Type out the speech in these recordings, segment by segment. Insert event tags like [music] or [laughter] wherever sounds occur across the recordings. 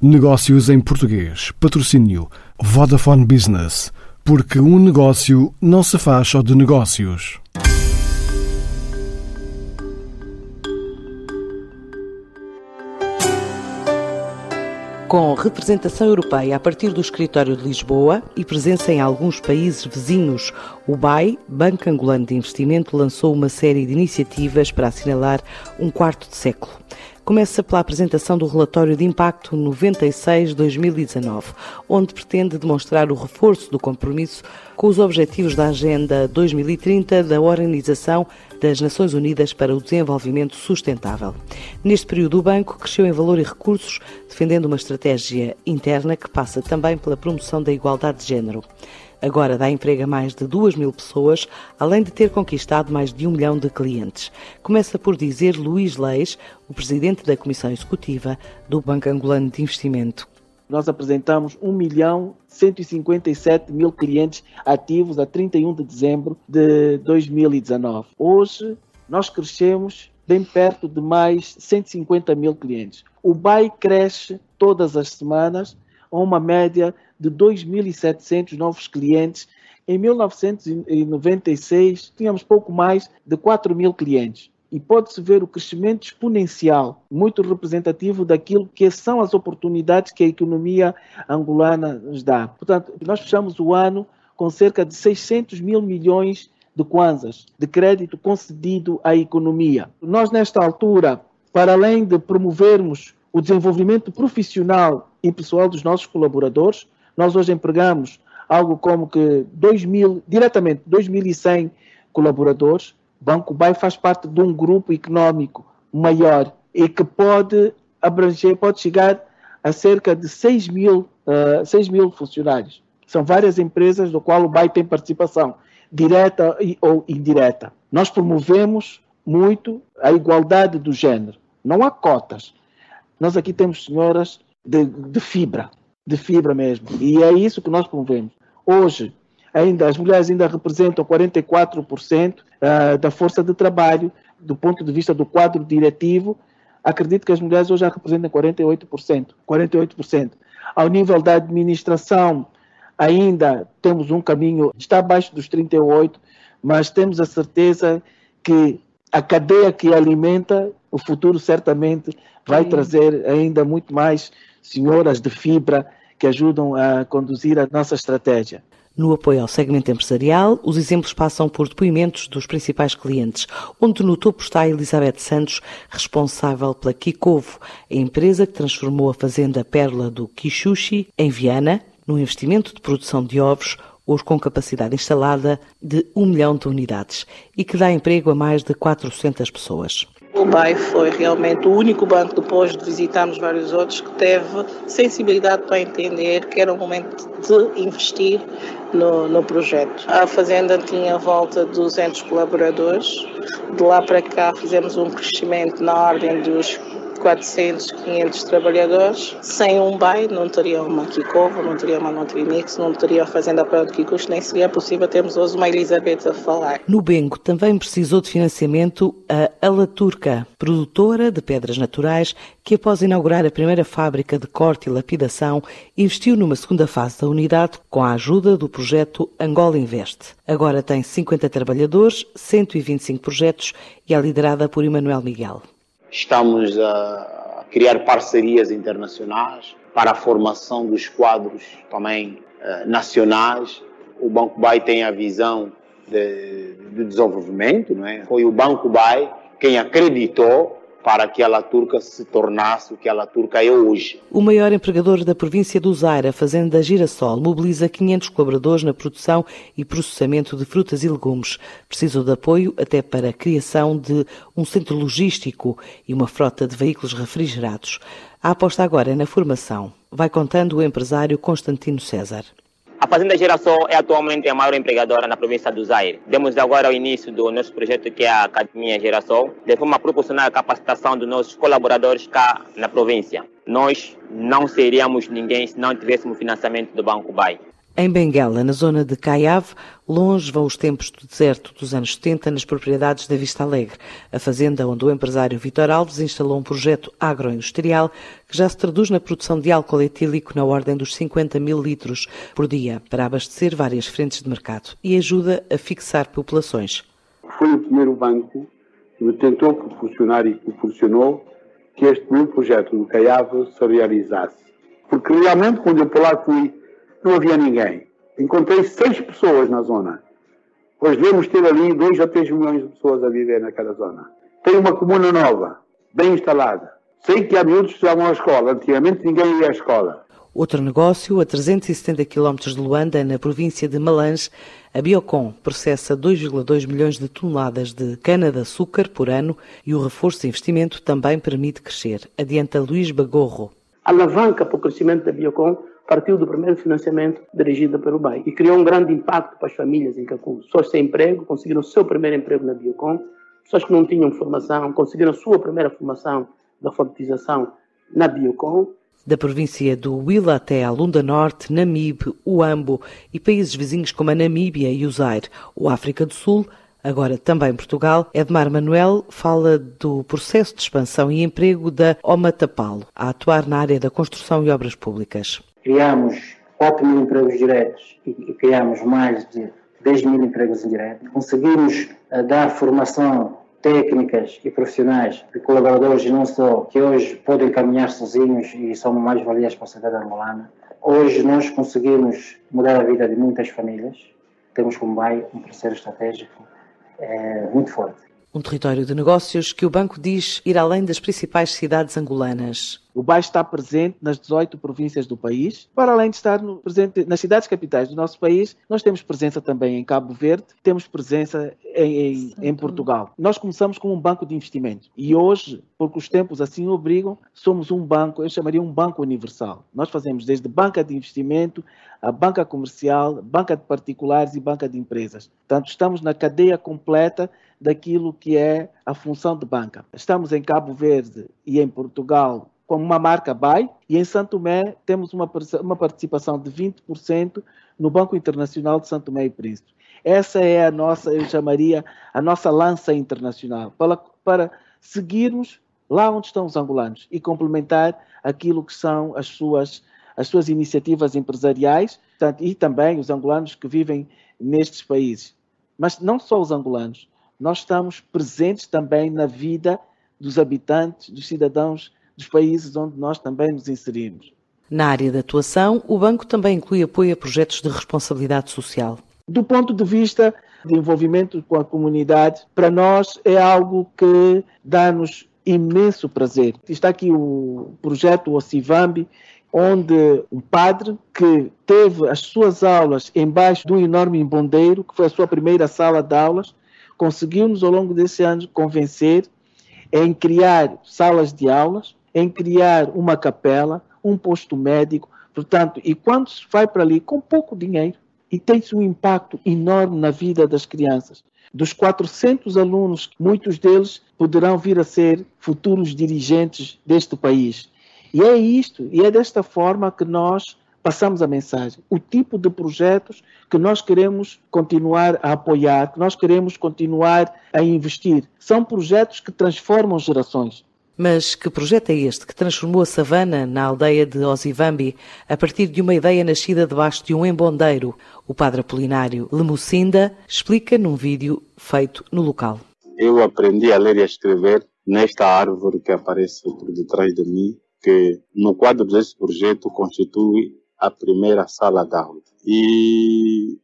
Negócios em português. Patrocínio Vodafone Business. Porque um negócio não se faz só de negócios. Com representação europeia a partir do escritório de Lisboa e presença em alguns países vizinhos, o BAI, Banco Angolano de Investimento, lançou uma série de iniciativas para assinalar um quarto de século. Começa pela apresentação do relatório de impacto 96-2019, onde pretende demonstrar o reforço do compromisso com os objetivos da Agenda 2030 da Organização das Nações Unidas para o Desenvolvimento Sustentável. Neste período, o banco cresceu em valor e recursos, defendendo uma estratégia interna que passa também pela promoção da igualdade de género. Agora dá emprego a mais de duas mil pessoas, além de ter conquistado mais de um milhão de clientes. Começa por dizer Luís Leis, o presidente da Comissão Executiva do Banco Angolano de Investimento. Nós apresentamos 1 milhão 157 mil clientes ativos a 31 de dezembro de 2019. Hoje, nós crescemos bem perto de mais 150 mil clientes. O BAI cresce todas as semanas a uma média de 2.700 novos clientes. Em 1996, tínhamos pouco mais de 4 mil clientes. E pode-se ver o crescimento exponencial, muito representativo daquilo que são as oportunidades que a economia angolana nos dá. Portanto, nós fechamos o ano com cerca de 600 mil milhões de kwanzas de crédito concedido à economia. Nós, nesta altura, para além de promovermos o desenvolvimento profissional e pessoal dos nossos colaboradores, nós hoje empregamos algo como que 2 mil, diretamente 2.100 colaboradores. Banco Bay faz parte de um grupo econômico maior e que pode abranger, pode chegar a cerca de 6 mil, uh, 6 mil funcionários. São várias empresas do qual o BAI tem participação, direta ou indireta. Nós promovemos muito a igualdade do género. Não há cotas. Nós aqui temos senhoras de, de fibra de fibra mesmo. E é isso que nós promovemos. Hoje, ainda as mulheres ainda representam 44% uh, da força de trabalho do ponto de vista do quadro diretivo. Acredito que as mulheres hoje já representam 48%. 48%. Ao nível da administração, ainda temos um caminho, está abaixo dos 38%, mas temos a certeza que a cadeia que alimenta o futuro certamente vai Sim. trazer ainda muito mais senhoras de fibra que ajudam a conduzir a nossa estratégia. No apoio ao segmento empresarial, os exemplos passam por depoimentos dos principais clientes, onde no topo está a Elizabeth Santos, responsável pela Kikovo, a empresa que transformou a fazenda Perla do Kishushi em Viana, num investimento de produção de ovos, hoje com capacidade instalada de um milhão de unidades, e que dá emprego a mais de 400 pessoas. O BAE foi realmente o único banco, depois de visitarmos vários outros, que teve sensibilidade para entender que era o momento de investir no, no projeto. A Fazenda tinha volta de 200 colaboradores. De lá para cá fizemos um crescimento na ordem dos 400, 500 trabalhadores. Sem um BAI não teria uma Kikovo, não teria uma Nutrimix, não teria a Fazenda Praia de Kikush, nem seria possível termos hoje uma Elizabeth a falar. No Bengo também precisou de financiamento a Alaturca, produtora de pedras naturais, que após inaugurar a primeira fábrica de corte e lapidação, investiu numa segunda fase da unidade com a ajuda do projeto Angola Invest. Agora tem 50 trabalhadores, 125 projetos e é liderada por Emanuel Miguel. Estamos a criar parcerias internacionais para a formação dos quadros também uh, nacionais. O Banco BAI tem a visão de, de desenvolvimento, não é? Foi o Banco BAI quem acreditou para que a Turca se tornasse o que a Turca é hoje. O maior empregador da província do Zaire, a Fazenda Girassol, mobiliza 500 colaboradores na produção e processamento de frutas e legumes. Precisam de apoio até para a criação de um centro logístico e uma frota de veículos refrigerados. A aposta agora é na formação. Vai contando o empresário Constantino César. A Fazenda Geração é atualmente a maior empregadora na província do Zaire. Demos agora o início do nosso projeto que é a Academia Geração, de forma a proporcionar a capacitação dos nossos colaboradores cá na província. Nós não seríamos ninguém se não tivéssemos financiamento do Banco BAI. Em Benguela, na zona de Caiave, longe vão os tempos do deserto dos anos 70 nas propriedades da Vista Alegre, a fazenda onde o empresário Vitor Alves instalou um projeto agroindustrial que já se traduz na produção de álcool etílico na ordem dos 50 mil litros por dia, para abastecer várias frentes de mercado e ajuda a fixar populações. Foi o primeiro banco que tentou proporcionar e proporcionou que este meu projeto do Caiave se realizasse. Porque realmente, quando eu por lá fui, não havia ninguém. Encontrei seis pessoas na zona. Hoje devemos ter ali dois a três milhões de pessoas a viver naquela zona. Tem uma comuna nova, bem instalada. Sei que há miúdos que estavam à escola. Antigamente ninguém ia à escola. Outro negócio, a 370 km de Luanda, na província de Malange, a Biocon processa 2,2 milhões de toneladas de cana-de-açúcar por ano e o reforço de investimento também permite crescer. Adianta Luís Bagorro. A alavanca para o crescimento da Biocon partiu do primeiro financiamento dirigido pelo BAE e criou um grande impacto para as famílias em Cancún. Pessoas sem emprego conseguiram o seu primeiro emprego na Biocon, pessoas que não tinham formação conseguiram sua primeira formação da alfabetização na Biocon. Da província do Huila até a Lunda Norte, Namibe, Uambo e países vizinhos como a Namíbia e o Zaire, ou África do Sul, agora também Portugal, Edmar Manuel fala do processo de expansão e emprego da Omatapalo, a atuar na área da construção e obras públicas criamos 4 mil empregos diretos e, e criamos mais de 10 mil empregos indiretos. Conseguimos uh, dar formação técnicas e profissionais de colaboradores não só que hoje podem caminhar sozinhos e são mais valias para a sociedade angolana. Hoje nós conseguimos mudar a vida de muitas famílias. Temos como BAI um parceiro estratégico é, muito forte. Um território de negócios que o banco diz ir além das principais cidades angolanas. O BAE está presente nas 18 províncias do país. Para além de estar no, presente nas cidades capitais do nosso país, nós temos presença também em Cabo Verde, temos presença em, em, em Portugal. Nós começamos como um banco de investimento e hoje, porque os tempos assim obrigam, somos um banco, eu chamaria um banco universal. Nós fazemos desde banca de investimento a banca comercial, banca de particulares e banca de empresas. Portanto, estamos na cadeia completa daquilo que é a função de banca. Estamos em Cabo Verde e em Portugal como uma marca BAI e em Santo Tomé temos uma, uma participação de 20% no Banco Internacional de Santo Tomé e Príncipe. Essa é a nossa, eu chamaria, a nossa lança internacional, para, para seguirmos lá onde estão os angolanos e complementar aquilo que são as suas, as suas iniciativas empresariais e também os angolanos que vivem nestes países. Mas não só os angolanos, nós estamos presentes também na vida dos habitantes, dos cidadãos dos países onde nós também nos inserimos. Na área de atuação, o banco também inclui apoio a projetos de responsabilidade social. Do ponto de vista de envolvimento com a comunidade, para nós é algo que dá-nos imenso prazer. Está aqui o projeto Ocivambi, onde um padre que teve as suas aulas embaixo de um enorme embondeiro, que foi a sua primeira sala de aulas, conseguiu-nos ao longo desse ano convencer em criar salas de aulas, em criar uma capela, um posto médico, portanto, e quando se vai para ali com pouco dinheiro, e tem-se um impacto enorme na vida das crianças. Dos 400 alunos, muitos deles poderão vir a ser futuros dirigentes deste país. E é isto, e é desta forma que nós passamos a mensagem, o tipo de projetos que nós queremos continuar a apoiar, que nós queremos continuar a investir. São projetos que transformam gerações. Mas que projeto é este que transformou a savana na aldeia de Osivambi a partir de uma ideia nascida debaixo de um embondeiro? O padre Apolinário Lemucinda explica num vídeo feito no local. Eu aprendi a ler e a escrever nesta árvore que aparece por detrás de mim, que no quadro desse projeto constitui a primeira sala de aula. E,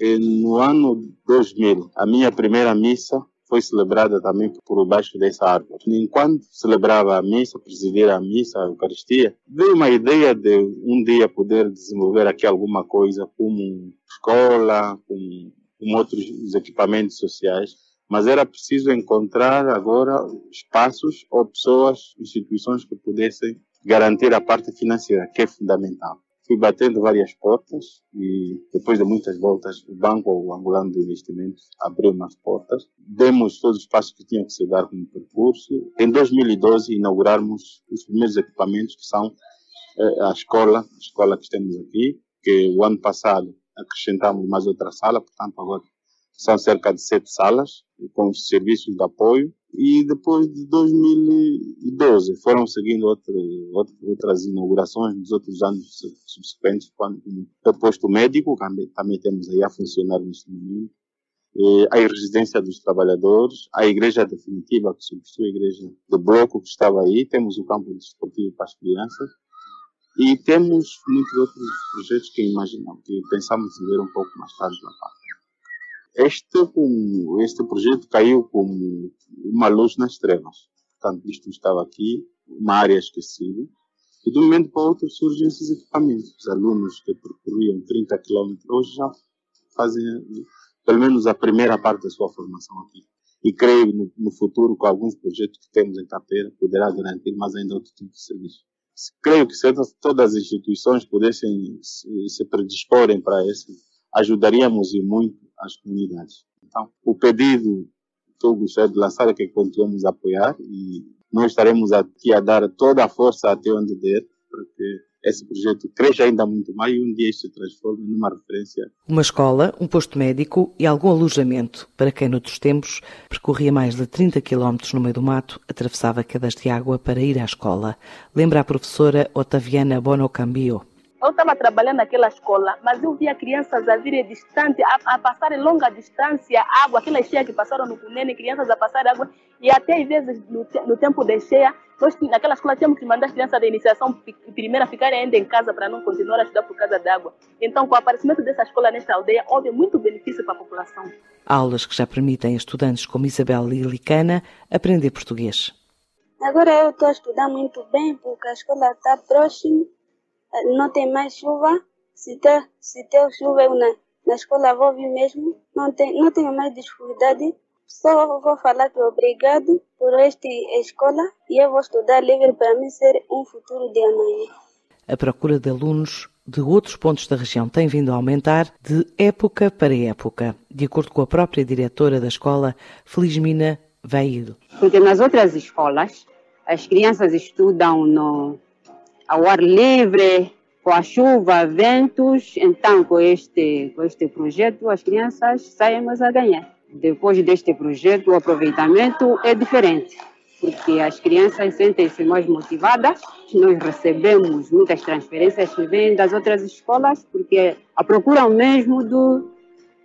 e no ano 2000, a minha primeira missa foi celebrada também por baixo dessa árvore. Enquanto celebrava a missa, presidir a missa, a Eucaristia, veio uma ideia de um dia poder desenvolver aqui alguma coisa, como escola, com, com outros equipamentos sociais, mas era preciso encontrar agora espaços ou pessoas, instituições que pudessem garantir a parte financeira, que é fundamental fui batendo várias portas e depois de muitas voltas o Banco o Angolano de Investimentos abriu umas portas. Demos todos os passos que tinham que se dar como percurso. Em 2012 inauguramos os primeiros equipamentos que são eh, a escola, a escola que temos aqui, que o ano passado acrescentamos mais outra sala, portanto agora são cerca de sete salas com os serviços de apoio e depois de 2012 foram seguindo outro, outro, outras inaugurações nos outros anos subsequentes, quando o posto médico também, temos aí a funcionar neste momento, a residência dos trabalhadores, a igreja definitiva que substitui a igreja do bloco que estava aí, temos o campo desportivo para as crianças e temos muitos outros projetos que imaginamos, que pensamos ver um pouco mais tarde na parte. Este, este projeto caiu como uma luz nas trevas. Portanto, isto estava aqui, uma área esquecida, e de um momento para outro surgem esses equipamentos. Os alunos que percorriam 30 km hoje já fazem pelo menos a primeira parte da sua formação aqui. E creio no, no futuro, com alguns projetos que temos em carteira, poderá garantir mais ainda outro tipo de serviço. Creio que se todas as instituições pudessem se, se predisporem para isso, ajudaríamos e muito as comunidades. Então, o pedido que eu gostaria de lançar é que continuemos a apoiar e nós estaremos aqui a dar toda a força até onde der, porque esse projeto cresça ainda muito mais e um dia se transforme numa referência. Uma escola, um posto médico e algum alojamento para quem noutros tempos percorria mais de 30 quilómetros no meio do mato, atravessava quedas de água para ir à escola. Lembra a professora Otaviana Bonocambio. Eu estava trabalhando naquela escola, mas eu via crianças a virem distante, a, a passarem longa distância, água, aquela cheia que passaram no Cunene, crianças a passar água, e até às vezes no, no tempo de cheia, nós naquela escola tínhamos que mandar as crianças da iniciação primeira ficarem ainda em casa para não continuar a estudar por causa da água. Então, com o aparecimento dessa escola nesta aldeia, houve muito benefício para a população. Aulas que já permitem a estudantes como Isabel Lilicana aprender português. Agora eu estou a estudar muito bem porque a escola está próxima não tem mais chuva. Se tem, se tem chuva, eu na, na escola vou vir mesmo. Não, tem, não tenho mais dificuldade. Só vou falar que obrigado por esta escola e eu vou estudar livre para mim ser um futuro de amanhã. A procura de alunos de outros pontos da região tem vindo a aumentar de época para época, de acordo com a própria diretora da escola, Felizmina Veil. Porque nas outras escolas, as crianças estudam no, ao ar livre, com a chuva, ventos. Então, com este, com este projeto, as crianças saímos a ganhar. Depois deste projeto, o aproveitamento é diferente, porque as crianças sentem-se mais motivadas. Nós recebemos muitas transferências que vêm das outras escolas, porque a procura mesmo do,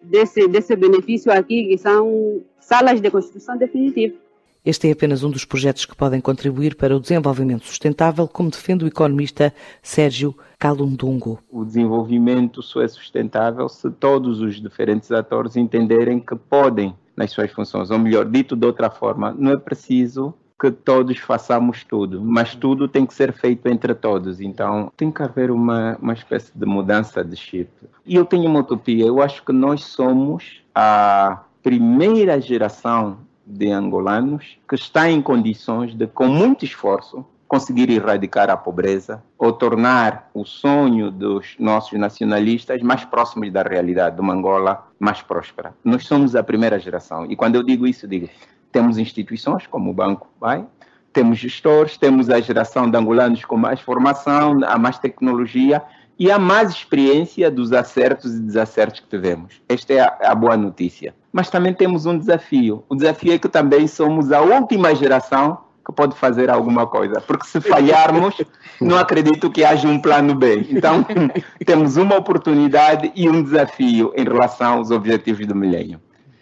desse, desse benefício aqui, que são salas de construção definitiva. Este é apenas um dos projetos que podem contribuir para o desenvolvimento sustentável, como defende o economista Sérgio Calundungo. O desenvolvimento só é sustentável se todos os diferentes atores entenderem que podem nas suas funções, ou melhor, dito de outra forma, não é preciso que todos façamos tudo, mas tudo tem que ser feito entre todos. Então tem que haver uma, uma espécie de mudança de chip. E eu tenho uma utopia, eu acho que nós somos a primeira geração de angolanos que está em condições de, com muito esforço, conseguir erradicar a pobreza ou tornar o sonho dos nossos nacionalistas mais próximos da realidade de uma Angola mais próspera. Nós somos a primeira geração e quando eu digo isso, digo, temos instituições como o Banco Pai, temos gestores, temos a geração de angolanos com mais formação, a mais tecnologia e a mais experiência dos acertos e desacertos que tivemos. Esta é a, a, boa notícia. Mas também temos um desafio. O desafio é que também somos a última geração que pode fazer alguma coisa. Porque se falharmos, [laughs] não acredito que haja um plano B. Então, [laughs] temos uma oportunidade e um desafio em relação aos objetivos do milênio.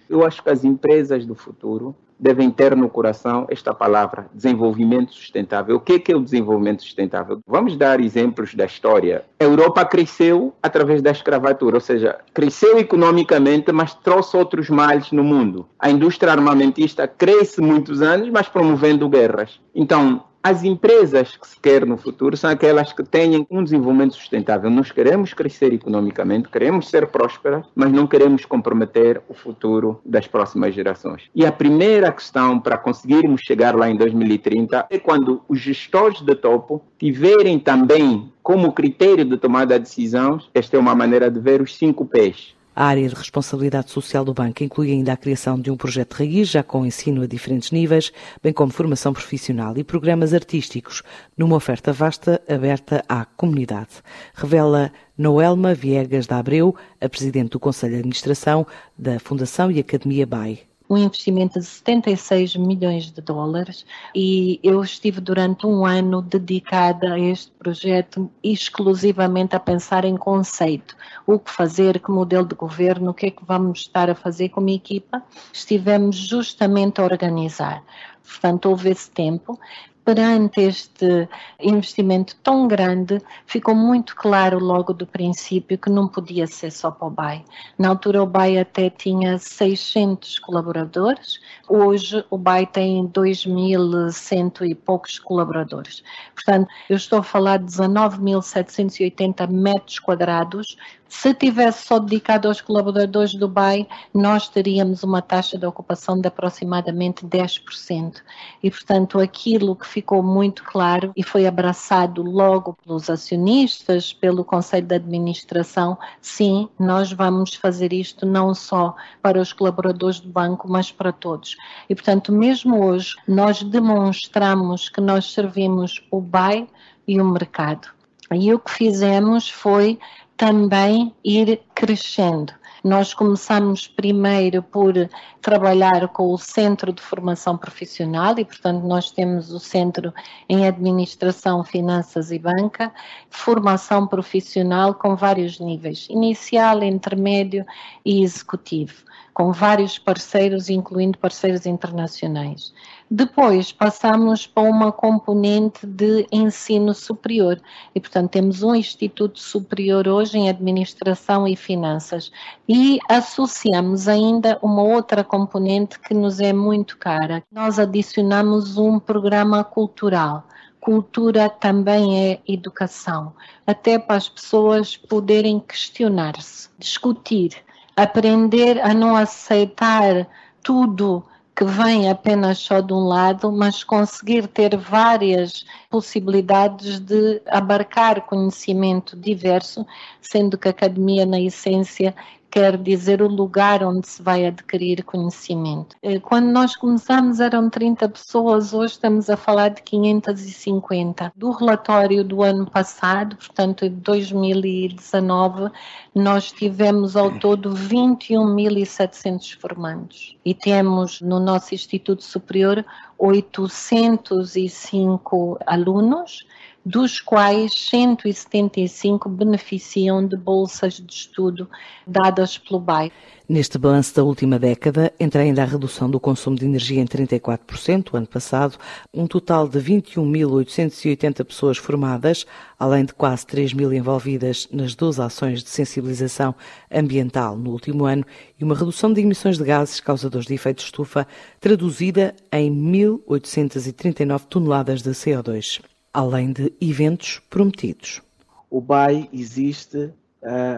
Eu acho que as empresas do futuro devem ter no coração esta palavra, desenvolvimento sustentável. O que é, é o desenvolvimento sustentável? Vamos dar exemplos da história. A Europa cresceu através da escravatura, ou seja, cresceu economicamente, mas trouxe outros males no mundo. A indústria armamentista cresce muitos anos, mas promovendo guerras. Então, as empresas que se quer no futuro são aquelas que tenham um desenvolvimento sustentável. Nós queremos crescer economicamente, queremos ser prósperas, mas não queremos comprometer o futuro das próximas gerações. E a primeira questão para conseguirmos chegar lá em 2030 é quando os gestores de topo tiverem também como critério de tomada de decisões, esta é uma maneira de ver os cinco P's A área de responsabilidade social do banco inclui ainda a criação de um projeto raiz, já com ensino a diferentes níveis, bem como formação profissional e programas artísticos, numa oferta vasta aberta à comunidade. Revela Noelma Viegas da Abreu, a presidente do Conselho de Administração da Fundação e Academia BAI um investimento de 76 milhões de dólares e eu estive durante um ano dedicada a este projeto exclusivamente a pensar em conceito, o que fazer, que modelo de governo, o que é que vamos estar a fazer como equipa. Estivemos justamente a organizar. Portanto, houve esse tempo perante este investimento tão grande, ficou muito claro logo do princípio que não podia ser só para o BAE. Na altura o BAE até tinha 600 colaboradores, hoje o BAE tem 2.100 e poucos colaboradores. Portanto, eu estou a falar de 19.780 metros quadrados se tivesse só dedicado aos colaboradores do BAE, nós teríamos uma taxa de ocupação de aproximadamente 10%. E, portanto, aquilo que ficou muito claro e foi abraçado logo pelos acionistas, pelo Conselho de Administração, sim, nós vamos fazer isto não só para os colaboradores do banco, mas para todos. E, portanto, mesmo hoje, nós demonstramos que nós servimos o BAE e o mercado. E o que fizemos foi também ir crescendo. Nós começamos primeiro por trabalhar com o Centro de Formação Profissional e, portanto, nós temos o Centro em Administração, Finanças e Banca, formação profissional com vários níveis, inicial, intermédio e executivo com vários parceiros, incluindo parceiros internacionais. Depois passamos para uma componente de ensino superior e, portanto, temos um Instituto Superior hoje em Administração e Finanças e associamos ainda uma outra componente que nos é muito cara. Nós adicionamos um programa cultural cultura também é educação, até para as pessoas poderem questionar-se, discutir, aprender a não aceitar tudo que vem apenas só de um lado, mas conseguir ter várias possibilidades de abarcar conhecimento diverso, sendo que a academia, na essência, quer dizer o lugar onde se vai adquirir conhecimento. Eh, quando nós começamos eram 30 pessoas, hoje estamos a falar de 550. Do relatório do ano passado, portanto de 2019, nós tivemos ao todo 21.700 formandos e temos no nosso Instituto Superior 805 alunos dos quais 175 beneficiam de bolsas de estudo dadas pelo BAE. Neste balanço da última década, entra ainda a redução do consumo de energia em 34%, o ano passado, um total de 21.880 pessoas formadas, além de quase 3 mil envolvidas nas 12 ações de sensibilização ambiental no último ano e uma redução de emissões de gases causadores de efeito estufa, traduzida em 1.839 toneladas de CO2 além de eventos prometidos. O BAI existe uh,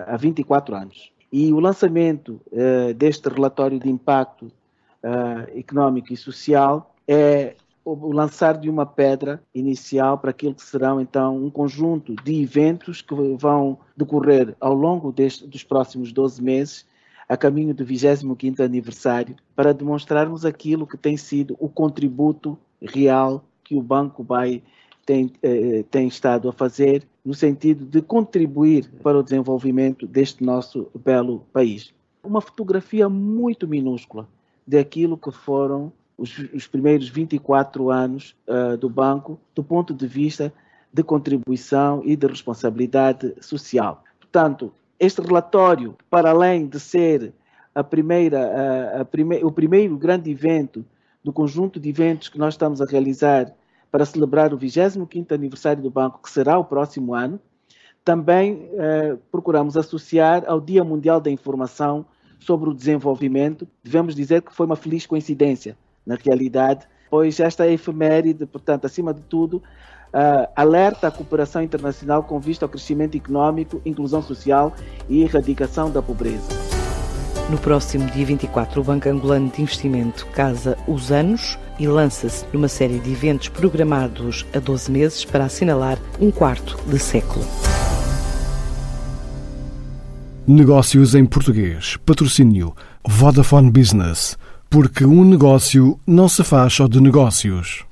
há 24 anos e o lançamento uh, deste relatório de impacto uh, económico e social é o lançar de uma pedra inicial para aquilo que serão então um conjunto de eventos que vão decorrer ao longo deste, dos próximos 12 meses a caminho do 25º aniversário para demonstrarmos aquilo que tem sido o contributo real que o banco vai tem, eh, tem estado a fazer no sentido de contribuir para o desenvolvimento deste nosso belo país. Uma fotografia muito minúscula daquilo que foram os, os primeiros 24 anos uh, do banco, do ponto de vista de contribuição e de responsabilidade social. Portanto, este relatório, para além de ser a primeira, a, a prime, o primeiro grande evento do conjunto de eventos que nós estamos a realizar para celebrar o 25º aniversário do banco, que será o próximo ano. Também eh, procuramos associar ao Dia Mundial da Informação sobre o Desenvolvimento. Devemos dizer que foi uma feliz coincidência, na realidade, pois esta efeméride, portanto, acima de tudo, uh, alerta a cooperação internacional com vista ao crescimento econômico, inclusão social e erradicação da pobreza. No próximo dia 24, o Banco Angolano de Investimento casa os anos e lança-se numa série de eventos programados a 12 meses para assinalar um quarto de século. Negócios em português. Patrocínio Vodafone Business. Porque um negócio não se faz só de negócios.